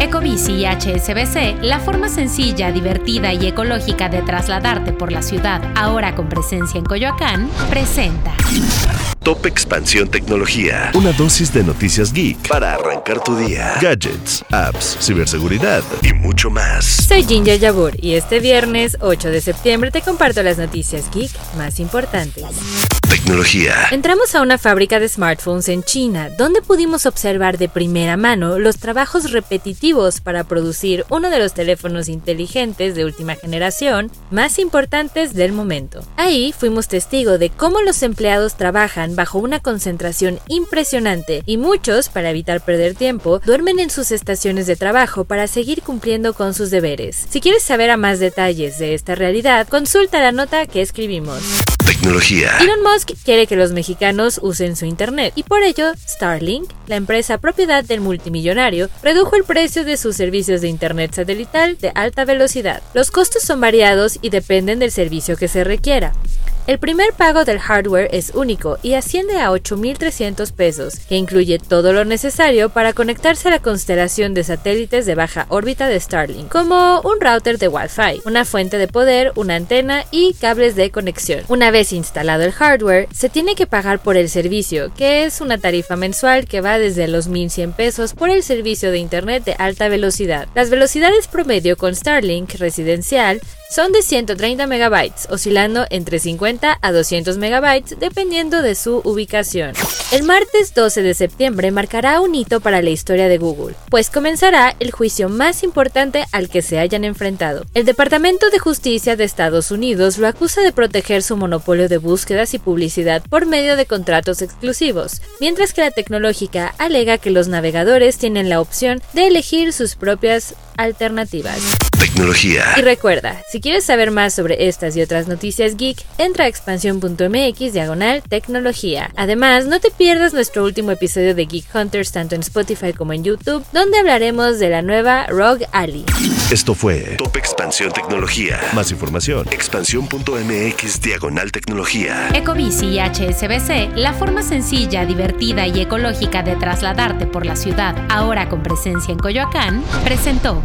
Ecobici y HSBC, la forma sencilla, divertida y ecológica de trasladarte por la ciudad, ahora con presencia en Coyoacán, presenta. Top Expansión Tecnología. Una dosis de noticias geek para arrancar tu día. Gadgets, apps, ciberseguridad y mucho más. Soy Ginger Yabur y este viernes 8 de septiembre te comparto las noticias geek más importantes. Tecnología. Entramos a una fábrica de smartphones en China, donde pudimos observar de primera mano los trabajos repetitivos para producir uno de los teléfonos inteligentes de última generación más importantes del momento. Ahí fuimos testigo de cómo los empleados trabajan bajo una concentración impresionante y muchos, para evitar perder tiempo, duermen en sus estaciones de trabajo para seguir cumpliendo con sus deberes. Si quieres saber a más detalles de esta realidad, consulta la nota que escribimos. Elon Musk quiere que los mexicanos usen su internet y por ello Starlink, la empresa propiedad del multimillonario, redujo el precio de sus servicios de internet satelital de alta velocidad. Los costos son variados y dependen del servicio que se requiera. El primer pago del hardware es único y asciende a 8.300 pesos, que incluye todo lo necesario para conectarse a la constelación de satélites de baja órbita de Starlink, como un router de Wi-Fi, una fuente de poder, una antena y cables de conexión. Una vez instalado el hardware, se tiene que pagar por el servicio, que es una tarifa mensual que va desde los 1.100 pesos por el servicio de Internet de alta velocidad. Las velocidades promedio con Starlink residencial son de 130 megabytes, oscilando entre 50 a 200 megabytes dependiendo de su ubicación. El martes 12 de septiembre marcará un hito para la historia de Google, pues comenzará el juicio más importante al que se hayan enfrentado. El Departamento de Justicia de Estados Unidos lo acusa de proteger su monopolio de búsquedas y publicidad por medio de contratos exclusivos, mientras que la tecnológica alega que los navegadores tienen la opción de elegir sus propias alternativas. Tecnología. Y recuerda, si quieres saber más sobre estas y otras noticias geek, entra a expansión.mx diagonal tecnología. Además, no te pierdas nuestro último episodio de Geek Hunters tanto en Spotify como en YouTube, donde hablaremos de la nueva Rogue Ally. Esto fue Top Expansión Tecnología. Más información. Expansión.mx diagonal tecnología. Ecobici y HSBC, la forma sencilla, divertida y ecológica de trasladarte por la ciudad, ahora con presencia en Coyoacán, presentó.